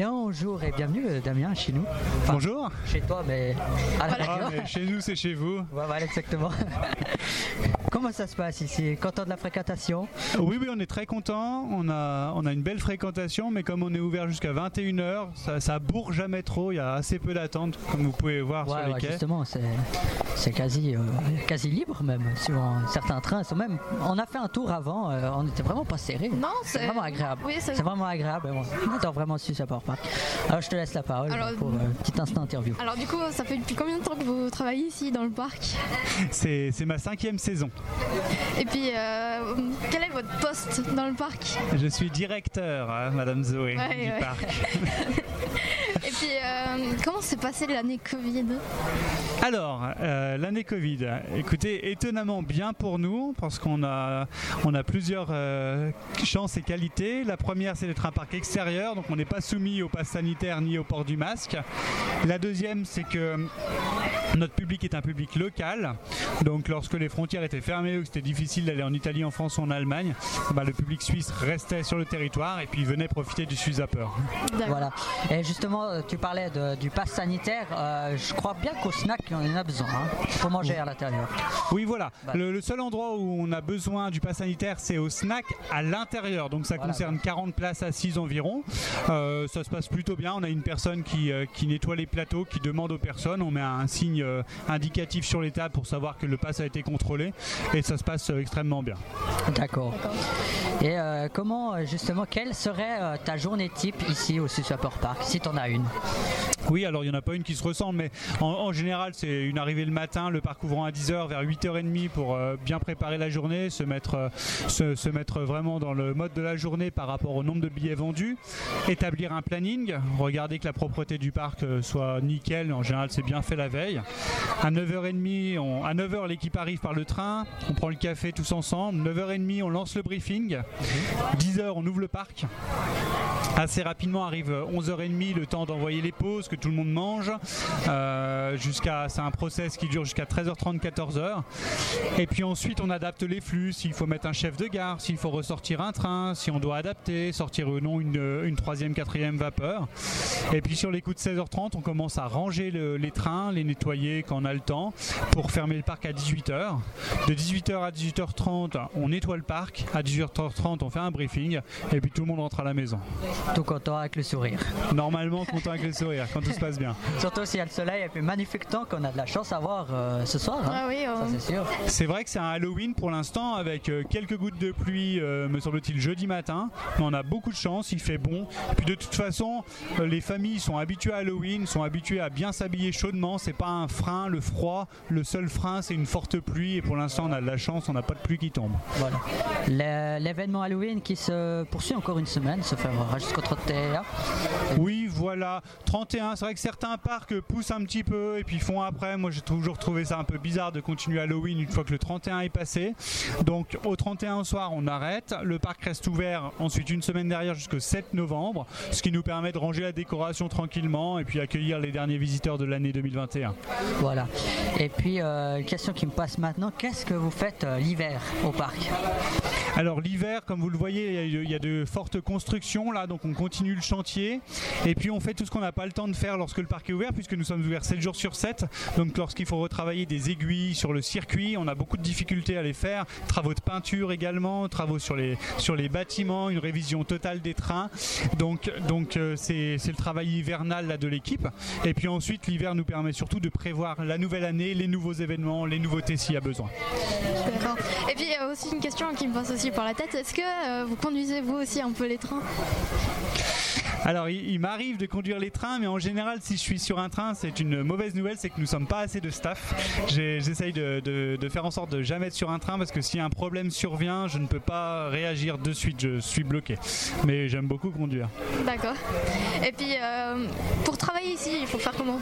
Bonjour et bienvenue euh, Damien chez nous. Enfin, Bonjour. Chez toi mais à la Ah, mais chez nous, c'est chez vous. Voilà exactement. Comment ça se passe ici? Content de la fréquentation? Oui, oui, on est très content. On a, on a une belle fréquentation, mais comme on est ouvert jusqu'à 21h, ça, ça bourre jamais trop. Il y a assez peu d'attente, comme vous pouvez voir Ouais, sur les ouais, quais. justement, c'est c'est quasi, euh, quasi libre même. Sur un- certains trains, sont même. On a fait un tour avant, euh, on était vraiment pas serré. Non, c'est c'est vraiment agréable. Oui, c'est C'est vraiment agréable. On adore vraiment ce Support Park. Alors je te laisse la parole Alors, pour euh, un petit instant interview. Alors du coup, ça fait depuis combien de temps que vous travaillez ici dans le parc? C'est c'est ma cinquième saison. Et puis, euh, quel est votre poste dans le parc Je suis directeur, hein, Madame Zoé, Ouais, du ouais. parc. Et puis, euh, comment s'est passée l'année Covid Alors, euh, l'année Covid, écoutez, étonnamment bien pour nous, parce qu'on a, on a plusieurs chances et qualités. La première, c'est d'être un parc extérieur, donc on n'est pas soumis au pass sanitaire ni au port du masque. La deuxième, c'est que notre public est un public local, donc lorsque les frontières étaient fermées ou que c'était difficile d'aller en Italie, en France ou en Allemagne, bah, le public suisse restait sur le territoire et puis venait profiter du Suisse Zapper. Voilà. Et justement, euh, tu parlais de- du pass sanitaire. euh, je crois bien qu'au snack, on en a besoin hein, pour manger à l'intérieur. Oui, voilà. Bah. Le, le seul endroit où on a besoin du pass sanitaire, c'est au snack à l'intérieur. Donc ça Voilà. concerne 40 places assises environ. Euh, ça se passe plutôt bien. On a une personne qui, euh, qui nettoie les plateaux, qui demande aux personnes. On met un signe euh, indicatif sur les tables pour savoir que le pass a été contrôlé. Et ça se passe euh, extrêmement bien. D'accord. Et euh, comment, justement, quelle serait ta journée type ici au Support Park, si tu en as une? Oui, alors il n'y en a pas une qui se ressemble, mais en, général, c'est une arrivée le matin, le parc ouvrant à 10h, vers 8h30 pour euh, bien préparer la journée, se mettre, euh, se, mettre vraiment dans le mode de la journée par rapport au nombre de billets vendus, établir un planning, regarder que la propreté du parc euh, soit nickel, en général c'est bien fait la veille. À 9h30, on- à 9h l'équipe arrive par le train, on prend le café tous ensemble, 9h30 on lance le briefing, 10h on ouvre le parc. Assez rapidement arrive 11h30, le temps d'envoyer les pauses, que tout le monde mange. Euh, c'est un process qui dure jusqu'à 13h30, 14h. Et puis ensuite, on adapte les flux. S'il faut mettre un chef de gare, s'il faut ressortir un train, si on doit adapter, sortir ou non une, une troisième, quatrième vapeur. Et puis sur les coups de 16h30, on commence à ranger le- les trains, les nettoyer quand on a le temps, pour fermer le parc à 18h. De 18h à 18h30, on nettoie le parc. À 18h30, on fait un briefing. Et puis tout le monde rentre à la maison. Tout content avec le sourire. Normalement, content avec le sourire, quand tout se passe bien. Surtout s'il y a le soleil et puis magnifique temps qu'on a de la chance à voir euh, ce soir. hein. Ah oui, Ça c'est sûr. C'est vrai que c'est un Halloween pour l'instant, avec euh, quelques gouttes de pluie, euh, me semble-t-il, jeudi matin. Mais on a beaucoup de chance, il fait bon. Et puis de toute façon, les familles sont habituées à Halloween, sont habituées à bien s'habiller chaudement. C'est pas un frein, le froid. Le seul frein, c'est une forte pluie. Et pour l'instant, on a de la chance, on n'a pas de pluie qui tombe. Voilà. L'événement Halloween qui se poursuit encore une semaine, se fera jusqu'au 31. Oui, voilà. 31, c'est vrai que certains parcs poussent un petit peu et puis font après. Moi, j'ai toujours trouvé ça un peu bizarre de continuer Halloween une fois que le 31 est passé. Donc, au 31 au soir, on arrête. Le parc reste ouvert ensuite une semaine derrière jusqu'au 7 novembre, ce qui nous permet de ranger la décoration tranquillement et puis accueillir les derniers visiteurs de l'année 2021. Voilà. Et puis, euh, une question qui me passe maintenant qu'est-ce que vous faites euh, l'hiver au parc? Alors l'hiver, comme vous le voyez, il y a- de fortes constructions là, donc on continue le chantier. Et puis on fait tout ce qu'on n'a pas le temps de faire lorsque le parc est ouvert, puisque nous sommes ouverts 7 jours sur 7. Donc lorsqu'il faut retravailler des aiguilles sur le circuit, on a beaucoup de difficultés à les faire. Travaux de peinture également, travaux sur les, sur les bâtiments, une révision totale des trains. Donc donc euh, c'est le travail hivernal là, de l'équipe. Et puis ensuite l'hiver nous permet surtout de prévoir la nouvelle année, les nouveaux événements, les nouveautés s'il y a besoin. Et puis, il y a aussi une question qui me passe aussi par la tête. Est-ce que euh, vous conduisez vous aussi un peu les trains? Alors, il, il m'arrive de conduire les trains, mais en général, si je suis sur un train, c'est une mauvaise nouvelle, c'est que nous sommes pas assez de staff. J'essaye de, de- de faire en sorte de jamais être sur un train parce que si un problème survient, je ne peux pas réagir de suite, je suis bloqué. Mais j'aime beaucoup conduire. D'accord. Et puis, euh, pour travailler ici, il faut faire comment?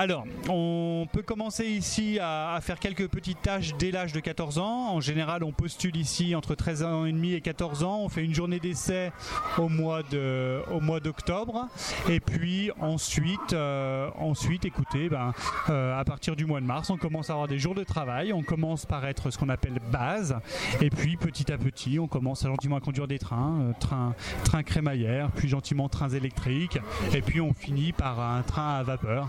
Alors, on peut commencer ici à, faire quelques petites tâches dès l'âge de 14 ans. En général, on postule ici entre 13 ans et demi et 14 ans. On fait une journée d'essai au mois d'octobre. Et puis ensuite, euh, écoutez, ben, euh, à partir du mois de mars, on commence à avoir des jours de travail. On commence par être ce qu'on appelle base. Et puis petit à petit, on commence à gentiment à conduire des trains, euh, trains, trains crémaillère, puis gentiment trains électriques. Et puis on finit par un train à vapeur.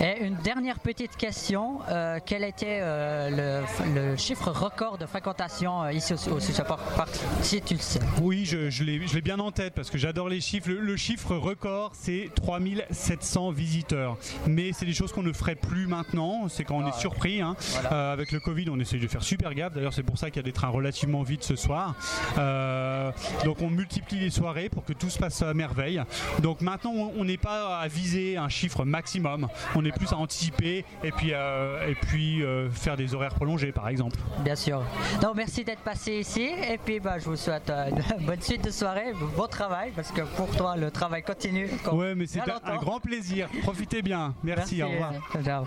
Et une dernière petite question. euh, quel était euh, le, le chiffre record de fréquentation euh, ici au, au Super Park Si tu le sais? Oui, je, je l'ai bien en tête parce que j'adore les chiffres. Le, le chiffre record, c'est 3700 visiteurs. Mais c'est des choses qu'on ne ferait plus maintenant. C'est quand on est surpris. hein. Voilà. Avec le Covid, on essaye de faire super gaffe. D'ailleurs, c'est pour ça qu'il y a des trains relativement vides ce soir. Donc, on multiplie les soirées pour que tout se passe à merveille. Donc, maintenant, on on n'est pas à viser un chiffre maximum. On est plus à anticiper et puis, euh, et puis euh, faire des horaires prolongés, par exemple. Bien sûr. Donc merci d'être passé ici et puis bah, je vous souhaite euh, une bonne suite de soirée, bon travail parce que pour toi le travail continue. Ouais, mais c'est un, grand plaisir. Profitez bien. Merci, au revoir. Ciao.